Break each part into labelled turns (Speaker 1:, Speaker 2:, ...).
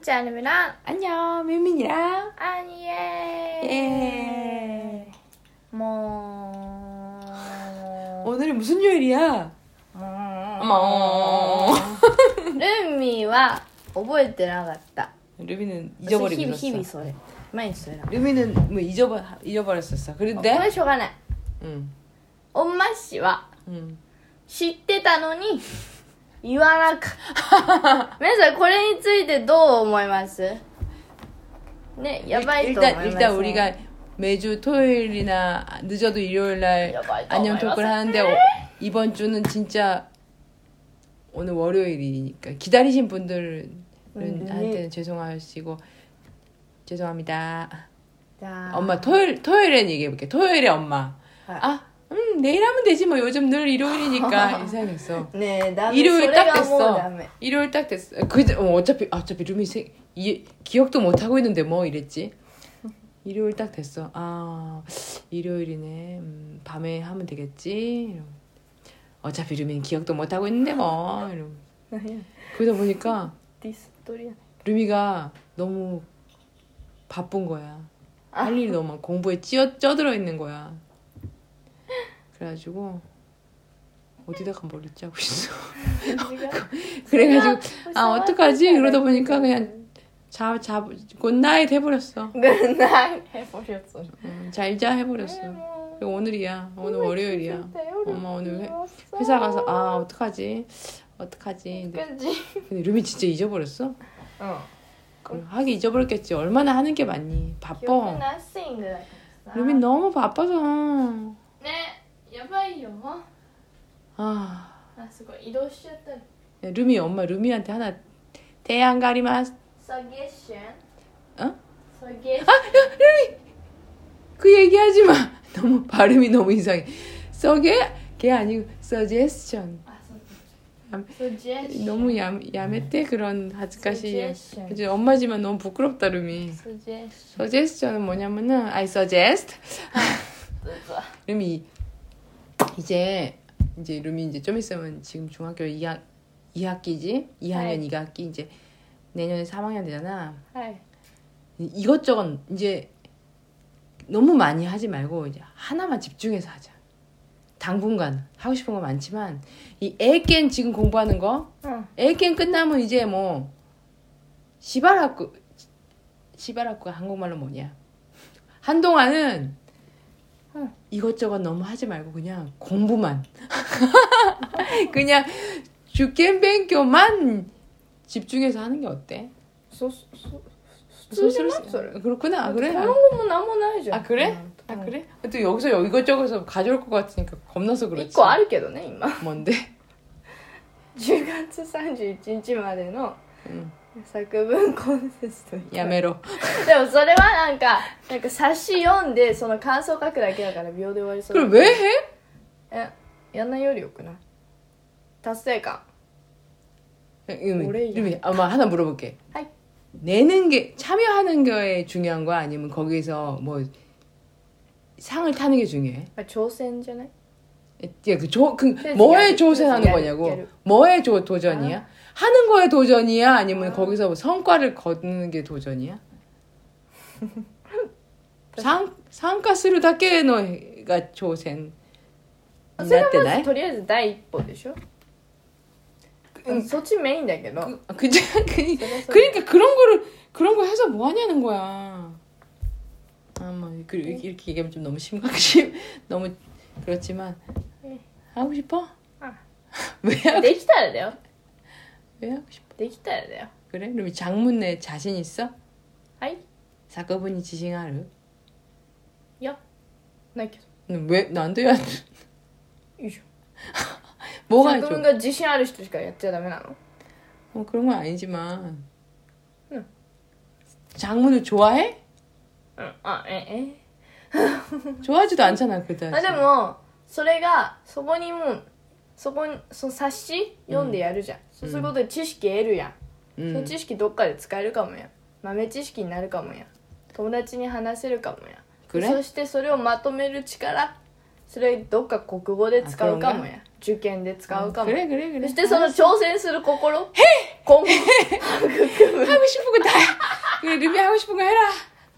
Speaker 1: 짠이랑
Speaker 2: 안녕, 뮤민이랑.
Speaker 1: 아니에.
Speaker 2: 예.
Speaker 1: 뭐.
Speaker 2: 오늘은 무슨 요일이야? 어머.
Speaker 1: ルミは覚えてなかった。
Speaker 2: 루미는
Speaker 1: 日々
Speaker 2: 잊어버리고
Speaker 1: 日々
Speaker 2: 있었어.
Speaker 1: それ。毎日それだ。
Speaker 2: 루미는 뭐 잊어버 잊어버렸었어.
Speaker 1: これ
Speaker 2: 그런데
Speaker 1: しょうがない。
Speaker 2: 응,
Speaker 1: 恩麻氏は
Speaker 2: 응.
Speaker 1: 知ってたのに 言わなかった。皆さんこれについてどう思いますね、やばいと思います、
Speaker 2: 일단 일단 우리가 매주 토요일이나 늦어도 일요일 날
Speaker 1: 야바이 또
Speaker 2: 안녕
Speaker 1: 말했어.
Speaker 2: 토크를 하는데 어, 이번 주는 진짜 오늘 월요일이니까 기다리신 분들은
Speaker 1: 음, 네.
Speaker 2: 한테는 죄송하시고 죄송합니다.
Speaker 1: じゃあ
Speaker 2: 엄마 토요일 토요일엔 얘기해볼게. 토요일에 엄마.
Speaker 1: 아.
Speaker 2: 내일 하면 되지 뭐 요즘 늘 일요일이니까 이상했어.
Speaker 1: 네,
Speaker 2: 일요일 딱 됐어. 일요일 딱 됐어. 그 어, 어차피 아, 어차피 루미 세, 이, 기억도 못 하고 있는데 뭐 이랬지. 일요일 딱 됐어. 아 일요일이네. 음, 밤에 하면 되겠지. 이러면. 어차피 룸이 기억도 못 하고 있는데 뭐. 이러 그러다 보니까 루미가 너무 바쁜 거야. 할 일이 너무 많고 공부에 찌어 쪄들어 있는 거야. 그래가지고 어디다가 머리 짜고 있어. 그래가지고 아 어떡하지? 그러다 보니까 그냥 자, 자, good night 해버렸어.
Speaker 1: good night 해버렸어.
Speaker 2: 음, 잘자 해버렸어. 오늘이야. 오늘 월요일이야. 엄마 오늘 회, 회사 가서 아 어떡하지? 어떡하지? 근데, 근데 루미 진짜 잊어버렸어?
Speaker 1: 어.
Speaker 2: 그럼 하기 잊어버렸겠지. 얼마나 하는 게 많니? 바빠. 루미 너무 바빠서.
Speaker 1: ねやばいよ
Speaker 2: 아,
Speaker 1: あすごい移動しちゃったり
Speaker 2: 야, 루미 엄마 루미한테 하나 대안 가리마스.
Speaker 1: サゲッション
Speaker 2: 어?
Speaker 1: サゲッシ
Speaker 2: 아, 야, 루미. 그 얘기하지 마. 너무 발음이 너무 이상해. 써게 걔 아니고 서제스션.
Speaker 1: あそう
Speaker 2: 얌-
Speaker 1: サジェッション
Speaker 2: 너무 얌 야매때 그런 하즈카시.
Speaker 1: Suggestion.
Speaker 2: 이제 엄마지만 너무 부끄럽다 루미.
Speaker 1: サジェッシ
Speaker 2: 서제스션은 뭐냐면은 I suggest
Speaker 1: ョン
Speaker 2: 루미 이제 이제 룸이 이제 좀 있으면 지금 중학교 2학 2학기지 2학년
Speaker 1: 네.
Speaker 2: 2학기 이제 내년에 3학년 되잖아.
Speaker 1: 네.
Speaker 2: 이것저것 이제 너무 많이 하지 말고 이제 하나만 집중해서 하자. 당분간 하고 싶은 거 많지만 이 애겐 지금 공부하는 거
Speaker 1: 응.
Speaker 2: 애겐 끝나면 이제 뭐 시바라쿠 시바라쿠가 한국말로 뭐냐 한동안은 이것저것 너무 하지 말고 그냥 공부만 그냥 주켄 뱅교만 집중해서 하는 게 어때?
Speaker 1: そそ普通じゃないそれ
Speaker 2: 그렇구나 아, 그래
Speaker 1: 単語もなんもないじゃん
Speaker 2: 아 그래? 아 그래? 또 여기서 이것저것 가져올 것 같으니까 겁나서 그렇지
Speaker 1: 1個あるけどね今
Speaker 2: 뭔데?
Speaker 1: 10月31日までの
Speaker 2: 응.
Speaker 1: 作文コンテストに
Speaker 2: 야메로
Speaker 1: でもそれはなんかなんか冊子読んでその感想書くだけだから秒で終わりそう
Speaker 2: 그걸 왜 해?
Speaker 1: えやんないよりよくない達成感
Speaker 2: 유미,
Speaker 1: 오래
Speaker 2: 유미, 엄마 하나 물어볼게.
Speaker 1: 하이.
Speaker 2: 내는 게 참여하는 거에 중요한 거야? 아니면 거기서 뭐 상을 타는 게 중요해?
Speaker 1: あ挑戦じゃ ない
Speaker 2: 야, 그 조, 그
Speaker 1: 그래서
Speaker 2: 뭐에
Speaker 1: 야,
Speaker 2: 조세하는
Speaker 1: 그래서 야,
Speaker 2: 거냐고?
Speaker 1: 야를.
Speaker 2: 뭐에 조, 도전이야? 하는 거에 도전이야? 아니면
Speaker 1: 아.
Speaker 2: 거기서 뭐 성과를 거두는 게 도전이야? 상, 상가するだけのが挑戦
Speaker 1: あそれは
Speaker 2: になってない
Speaker 1: まずとりあえず第一歩でしょ、うん、そっちメインだけど
Speaker 2: 그, 그, 그,
Speaker 1: それはそれ
Speaker 2: 그러니까 그런 거를 그런 거 해서 뭐 하냐는 거야. 아뭐 이렇게 이렇게 얘기하면 좀 너무 심각심 너무 그렇지만
Speaker 1: 네.
Speaker 2: 하고 싶어?
Speaker 1: 아.
Speaker 2: 왜 하고
Speaker 1: 내기타야 돼요.
Speaker 2: 왜 하고 싶어?
Speaker 1: 내기타야 돼요.
Speaker 2: 그래? 그럼 장문에 자신 있어?
Speaker 1: 아이.
Speaker 2: 사건분이
Speaker 1: 지싱하루. 야, 나 계속. 음,
Speaker 2: 왜 난데 야?
Speaker 1: 이죠.
Speaker 2: 뭐가 좀.
Speaker 1: 그러니까 지싱하루 시도시까 야채 다면 안.
Speaker 2: 뭐 그런 건 아니지만.
Speaker 1: 응.
Speaker 2: 장문을 좋아해?
Speaker 1: 응. 아, 에, 에.
Speaker 2: 좋아하지도 않잖아 그다지.
Speaker 1: 아니 뭐. それがそこにもうそこにその冊子読んでやるじゃん、そうすることで知識得るやん、その
Speaker 2: 음.
Speaker 1: 知識どっかで使えるかもやん豆知識になるかもやん友達に話せるかもやん
Speaker 2: 그래?
Speaker 1: そしてそれをまとめる力それどっか国語で使うかもや受験で使うかも
Speaker 2: 그래 그래 그래
Speaker 1: そしてその挑戦する心今後
Speaker 2: 하고 싶은 거 다 싶은 거 해라.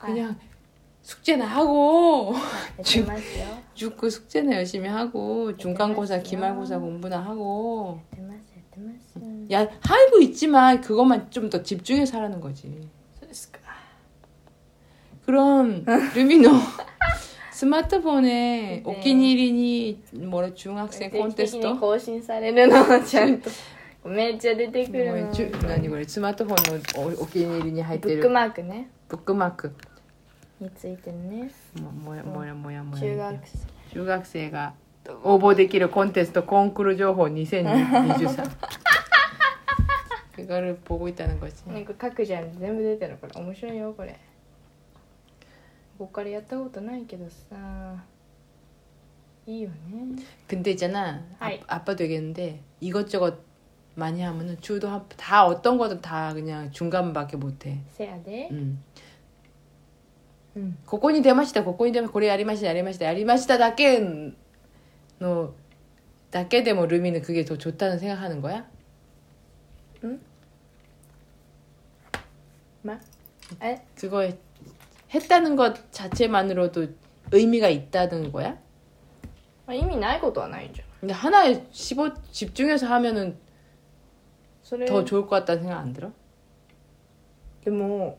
Speaker 2: 그냥 숙제나 하고
Speaker 1: やってますよや
Speaker 2: 죽고 숙제나 열심히 하고 중간고사
Speaker 1: 맞아요.
Speaker 2: 기말고사 공부나 하고
Speaker 1: ってますやってます
Speaker 2: 야 하고 있지만 그것만 좀 더 집중해서 하라는 거지
Speaker 1: そうですか
Speaker 2: 그럼 루미노 스마트폰에
Speaker 1: 네.
Speaker 2: 오키니리니 뭐라 중학생
Speaker 1: 定期的に
Speaker 2: 콘테스트
Speaker 1: 更新されるのをちゃんとめっちゃ出てくる
Speaker 2: 뭐야
Speaker 1: の
Speaker 2: 주, 아니 그래 스마트폰 오- 오키니리니
Speaker 1: ブック
Speaker 2: 할때를
Speaker 1: マークね
Speaker 2: 부크마크
Speaker 1: についてね
Speaker 2: 뭐, 뭐야 뭐야 뭐야 뭐야
Speaker 1: 中学
Speaker 2: 이게. 중학생가応募できるコンテストコンクール情報2023 그거를 보고 있다는 거지
Speaker 1: 生なんか各ジャンル全部出てるこれ面白いよこれここからやったことないけどさいいよね
Speaker 2: 근데 있잖아
Speaker 1: 하이.
Speaker 2: 아, 아빠 되겠는데 이것저것 많이 하면은 주도 한- 다 어떤 거든 다 그냥 중간밖에 못해
Speaker 1: せやで
Speaker 2: 음.
Speaker 1: うん
Speaker 2: ここに出ましたここに出まこれやりましたやりましたやりましただけのだけでもルミ는 그게 더 좋다는 생각하는 거야?
Speaker 1: まえ
Speaker 2: 그거 했다는 것 자체만으로도 의미가 있다는 거야?
Speaker 1: まあ意味ないことはないじゃん
Speaker 2: 근데 하나에 15, 집중해서 하면은
Speaker 1: それ
Speaker 2: 더 좋을 것 같다는 생각 안 들어?
Speaker 1: でも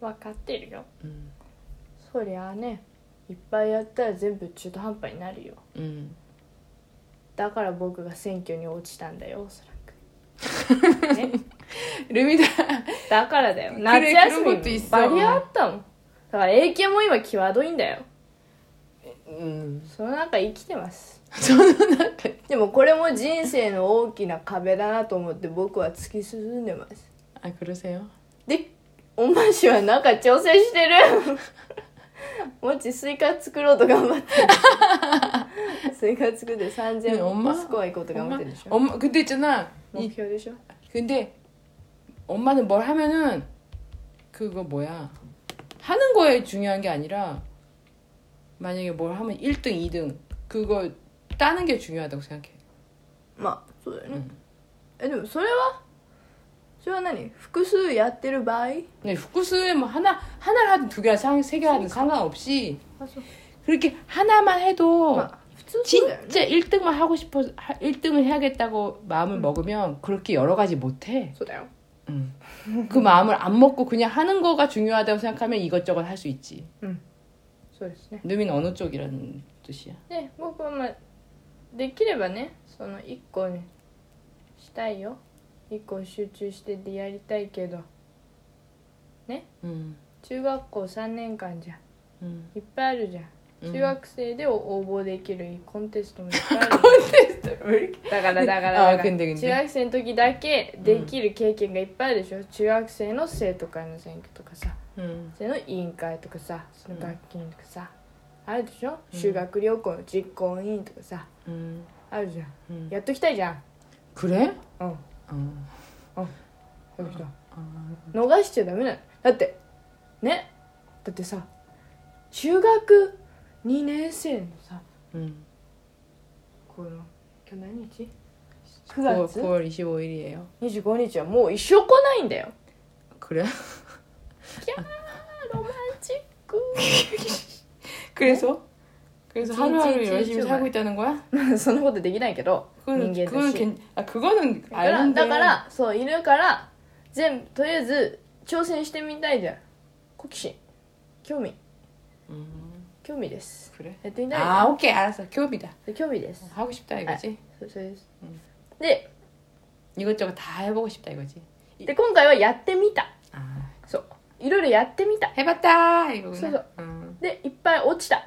Speaker 1: 分かってるよ。
Speaker 2: うん。
Speaker 1: そりゃあねいっぱいやったら全部中途半端になるよ。
Speaker 2: うん
Speaker 1: だから僕が選挙に落ちたんだよおそらく、ね、
Speaker 2: ルミダ
Speaker 1: だからだよ。夏休みもバリあったもん。だから英検も今際どいんだよ。
Speaker 2: うん。
Speaker 1: その中生きてます。
Speaker 2: その中。
Speaker 1: でもこれも人生の大きな壁だなと思って僕は突き進んでます。
Speaker 2: あ苦せ
Speaker 1: よ。おましはなんか挑戦してるもちスイカ作ろうと頑張ってるスイカ作って
Speaker 2: ね3000엄마
Speaker 1: スコア行こうと頑張
Speaker 2: 엄마
Speaker 1: ってるでしょ
Speaker 2: 엄마 근데 있잖아
Speaker 1: 目
Speaker 2: 이,
Speaker 1: 標でしょ
Speaker 2: 근데 엄마는 뭘 하면은 그거 뭐야 하는 거에 중요한 게 아니라 만약에 뭘 하면 1등, 2등 그거 따는 게 중요하다고 생각해.
Speaker 1: まあそうだよね、
Speaker 2: うん
Speaker 1: えでもそれは それは何複数やってる場合
Speaker 2: 근데 후쿠스에 뭐 하나 하나를 하든 두 개를 상, 세 개 하든 상관없이
Speaker 1: あそう
Speaker 2: 그렇게 하나만 해도
Speaker 1: まあ普通そうだよね
Speaker 2: 진짜 1등만 하고 싶어 1등을 해야겠다고 마음을
Speaker 1: 음.
Speaker 2: 먹으면 그렇게 여러 가지 못 해.
Speaker 1: そうだよ
Speaker 2: 응. 그 마음을 안 먹고 그냥 하는 거가 중요하다고 생각하면 이것저것 할 수 있지.
Speaker 1: そうですね
Speaker 2: 누민 어느 쪽이라는 뜻이야?
Speaker 1: で僕はまあできればねその1個にしたいよ 一個集中してでやりたいけど。
Speaker 2: ね？うん。
Speaker 1: 中学校3年間じゃ
Speaker 2: ん。うん。
Speaker 1: いっぱいあるじゃん。中学生で応募できるコンテストもいっぱいある コンテスト無理。だからだからだから。
Speaker 2: んでん
Speaker 1: 中学生の時だけできる経験がいっぱいあるでしょ、中学生の生徒会の選挙とかさ。
Speaker 2: う
Speaker 1: ん。生の委員会とかさその学級委員とかさ、あるでしょ、
Speaker 2: うん。
Speaker 1: 修学旅行の実行委員とかさ。
Speaker 2: うん。
Speaker 1: あるじゃん。
Speaker 2: うん。
Speaker 1: やっときたいじゃん。
Speaker 2: くれ？
Speaker 1: うん。ああ来た。逃しちゃダメなの。だってね。だってさ中学2年生のさ
Speaker 2: うん。
Speaker 1: この今日何日
Speaker 2: ?9
Speaker 1: 月？
Speaker 2: 氷りよ。
Speaker 1: 25日はもう一生来ないんだよ。
Speaker 2: くれ？
Speaker 1: キャーロマンチック
Speaker 2: くれそう？ 그래서
Speaker 1: 진-
Speaker 2: 하루하루
Speaker 1: 진-
Speaker 2: 열심히
Speaker 1: 진짜
Speaker 2: 살고 있다는 거야?
Speaker 1: そんなことできないけど人
Speaker 2: 그거는
Speaker 1: 間だ
Speaker 2: 그거는
Speaker 1: し
Speaker 2: 괜, 아 그거는
Speaker 1: だから
Speaker 2: 아는데
Speaker 1: だからそういるから全部とりあえず挑戦してみたいじゃん 好奇心興味
Speaker 2: 음,
Speaker 1: 興味です
Speaker 2: 그래.
Speaker 1: やってみたい
Speaker 2: 아 오케이 알았어. 교비다.
Speaker 1: 興味です
Speaker 2: 하고 싶다 이거지.
Speaker 1: そうそうです、
Speaker 2: うん
Speaker 1: で
Speaker 2: 이것저것 다 해보고 싶다 이거지.
Speaker 1: で今回はやってみた
Speaker 2: 아
Speaker 1: そういろいろやってみた
Speaker 2: 해봤다 이거구나.
Speaker 1: 그래서-
Speaker 2: 음,
Speaker 1: でいっぱい落ちた
Speaker 2: 음.
Speaker 1: え
Speaker 2: 음.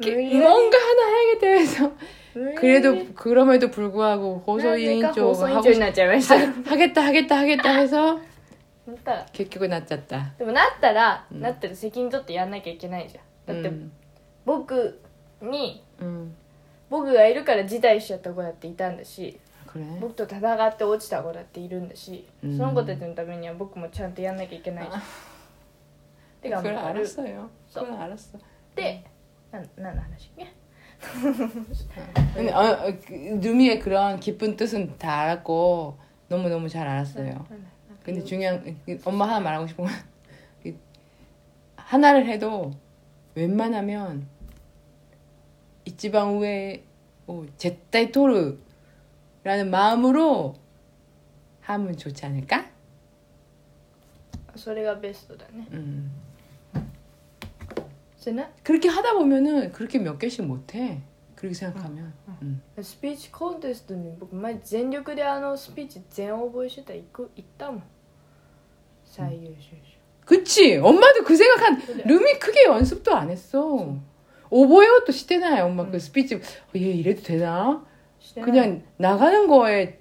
Speaker 2: 뭔가 하나 해야겠다 해서
Speaker 1: 無理やり
Speaker 2: 그래도 그럼에도 불구하고
Speaker 1: なぜ
Speaker 2: 호소인
Speaker 1: か
Speaker 2: 쪽
Speaker 1: 細い
Speaker 2: 하고
Speaker 1: ちょになっちゃいました
Speaker 2: 싶- 하겠다 하겠다 하겠다 해서
Speaker 1: なったら
Speaker 2: 결국은 낮췄다.
Speaker 1: でもなったら、
Speaker 2: うん
Speaker 1: なったら責任取ってやんなきゃいけないじゃんだって、
Speaker 2: 음,
Speaker 1: 僕に
Speaker 2: 음,
Speaker 1: 僕がいるから辞退しちゃった子だっていたんだし
Speaker 2: 그래.
Speaker 1: 僕と戦って落ちた子だっているんだし、
Speaker 2: うん
Speaker 1: その子たちのためには僕もちゃんとやんなきゃいけないじゃんで頑
Speaker 2: 그걸
Speaker 1: 張る
Speaker 2: 알았어요.
Speaker 1: 써.
Speaker 2: 그건 알 았어.
Speaker 1: でな何の話ね
Speaker 2: 근데 어, 어, 그, 루미의 그런 깊은 뜻은 다 알았고 너무 너무 잘 알았어요. 근데 중요한 그, 엄마 하나 말하고 싶은 건 그, 하나를 해도 웬만하면 이치방 우에 뭐 제타이 토르라는 마음으로 하면 좋지 않을까?
Speaker 1: それがベストだね
Speaker 2: 음.
Speaker 1: そ れな
Speaker 2: 그렇게 하다 보면은 그렇게 몇 개씩 못해. 그렇게 생각하면. 음.
Speaker 1: スピーチコンテストに僕前全力であのスピーチ全覚えしてたら行く行ったもん最優秀
Speaker 2: 그치 엄마도 그 생각한
Speaker 1: 그래.
Speaker 2: 룸이 크게 연습도 안 했어 오버웨어도 시대나요 엄마 그 스피치 어, 얘 이래도 되나
Speaker 1: 賞してない
Speaker 2: 그냥 나가는 거에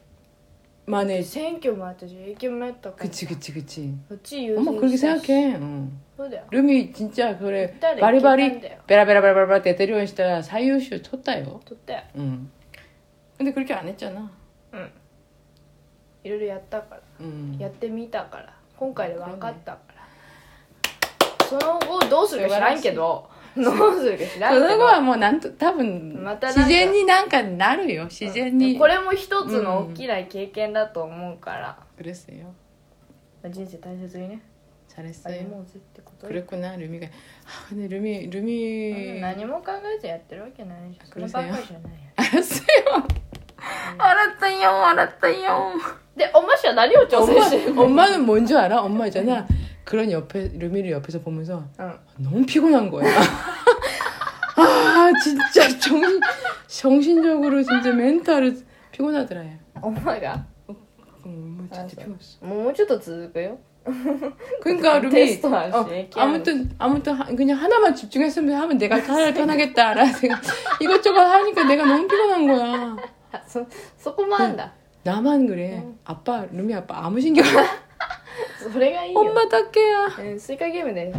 Speaker 2: 만의
Speaker 1: 選挙もあったし影響もあったから
Speaker 2: 그치 그치 그치
Speaker 1: そっち優
Speaker 2: 엄마
Speaker 1: 先
Speaker 2: 그렇게
Speaker 1: したし
Speaker 2: 생각해 응.
Speaker 1: そうだよ
Speaker 2: 룸이 진짜 그래
Speaker 1: 誰
Speaker 2: 바리바리
Speaker 1: 行けたんだよ
Speaker 2: 베라베라베라베라 때때리원 시다 사이유쇼 쳤다요
Speaker 1: 取ったよ
Speaker 2: 응. 근데 그렇게 안 했잖아
Speaker 1: いろいろやったから
Speaker 2: 응.
Speaker 1: やってみたから今回で分かったからその後どうするか知らんけど どうするか知らんけ
Speaker 2: 그거
Speaker 1: ど
Speaker 2: 와 뭐 난 또多分
Speaker 1: またなんか
Speaker 2: 시젠이 난가 나르요 시젠이
Speaker 1: これも一つの大きな経験だと思うから、
Speaker 2: 그랬어요
Speaker 1: まあ人生大切にね
Speaker 2: 잘했어요
Speaker 1: 歩もうぜってことよ
Speaker 2: 그랬구나 루미가 아, 근데 루미
Speaker 1: うん
Speaker 2: 루미
Speaker 1: 何も考えずやってるわけないじゃんそればっかりじゃないよ
Speaker 2: 알았어요 알았어요 알았어요
Speaker 1: でおましは何を挑戦してる
Speaker 2: 엄마, 엄마는 뭔지 알아? 엄마 있잖아 그런 옆에 루미를 옆에서 보면서
Speaker 1: 어.
Speaker 2: 너무 피곤한 거야. 아 진짜 정신 정신적으로 진짜 멘탈을 피곤하더라.
Speaker 1: 엄마가
Speaker 2: 음, 뭐 진짜 피곤했어.
Speaker 1: 뭐좀더 즐거요.
Speaker 2: 그러니까 루미 어, 아무튼 아무튼 하, 그냥 하나만 집중했으면 하면 내가 차라리 편하겠다라는 생각 이것저것 하니까 내가 너무 피곤한 거야.
Speaker 1: 소꼬만다. 그,
Speaker 2: 나만 그래. 아빠 루미 아빠 아무 신경
Speaker 1: それがいいよ
Speaker 2: 엄마 닦게야
Speaker 1: うんスイカゲームで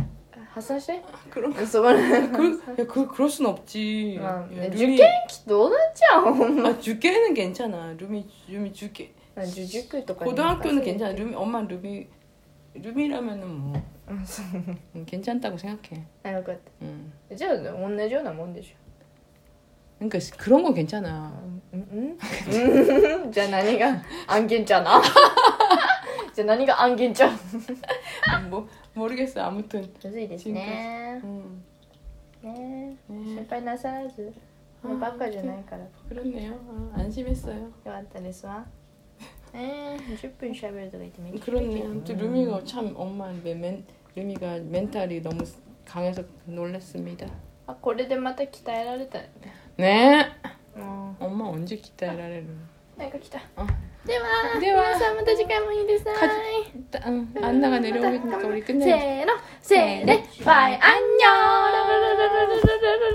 Speaker 1: 発散して
Speaker 2: 그런
Speaker 1: そこら
Speaker 2: 그, 야, 그, 그럴 순 없지.
Speaker 1: まあ
Speaker 2: 야,
Speaker 1: ね
Speaker 2: 루미-
Speaker 1: 受験期どうなっちゃうほんま
Speaker 2: 아, 주께는 괜찮아. 루미, 루미 주께.
Speaker 1: 受塾とかに
Speaker 2: 고등학교는
Speaker 1: 任せて
Speaker 2: 괜찮아. 루미, 엄마 루미, 루미라면은 뭐,
Speaker 1: うんそう
Speaker 2: 음, 괜찮다고 생각해.
Speaker 1: あよかっ
Speaker 2: 음.
Speaker 1: たじゃあ同じようなもんでしょ
Speaker 2: 그러니까 그런 거 괜찮아.
Speaker 1: うんうんうんじゃあ何が 案件ちゃなじゃあ何が案件ちゃ
Speaker 2: 뭐, 모르겠어. 아무튼.
Speaker 1: むずいですね
Speaker 2: 음,
Speaker 1: ね
Speaker 2: 네.
Speaker 1: 心配なさらずねばっかじゃないからよ
Speaker 2: 그렇네요. 어, 안심했어요.
Speaker 1: かったですわえー、10分しゃべるとか言ってめっちゃ
Speaker 2: 그렇네. 아무튼 루미가 참 엄마 맨, 루미가 멘탈이 너무 강해서 놀랐습니다.
Speaker 1: あこれでまた鍛えられたよね
Speaker 2: 네.
Speaker 1: うん
Speaker 2: 엄마 언제 기다려라는
Speaker 1: なんか来た
Speaker 2: あ
Speaker 1: では
Speaker 2: では。
Speaker 1: 皆さんまた次回もいいですね。
Speaker 2: あんなが寝るおびとりね
Speaker 1: せーの。せーで。バイアンニョー。